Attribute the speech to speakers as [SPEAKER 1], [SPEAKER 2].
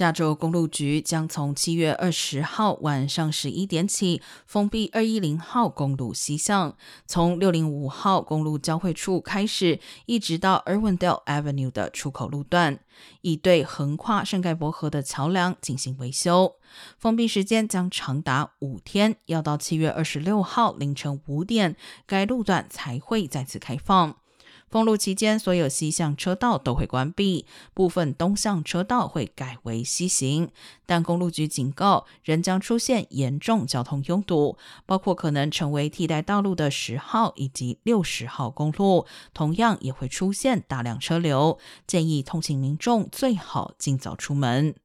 [SPEAKER 1] 加州公路局将从七月二十号晚上十一点起封闭二一零号公路西向，从六零五号公路交汇处开始，一直到 Irwindale Avenue 的出口路段，以对横跨圣盖博河的桥梁进行维修。封闭时间将长达五天，要到七月二十六号凌晨五点，该路段才会再次开放。封路期间，所有西向车道都会关闭，部分东向车道会改为西行。但公路局警告，仍将出现严重交通拥堵，包括可能成为替代道路的十号以及六十号公路，同样也会出现大量车流。建议通勤民众最好尽早出门。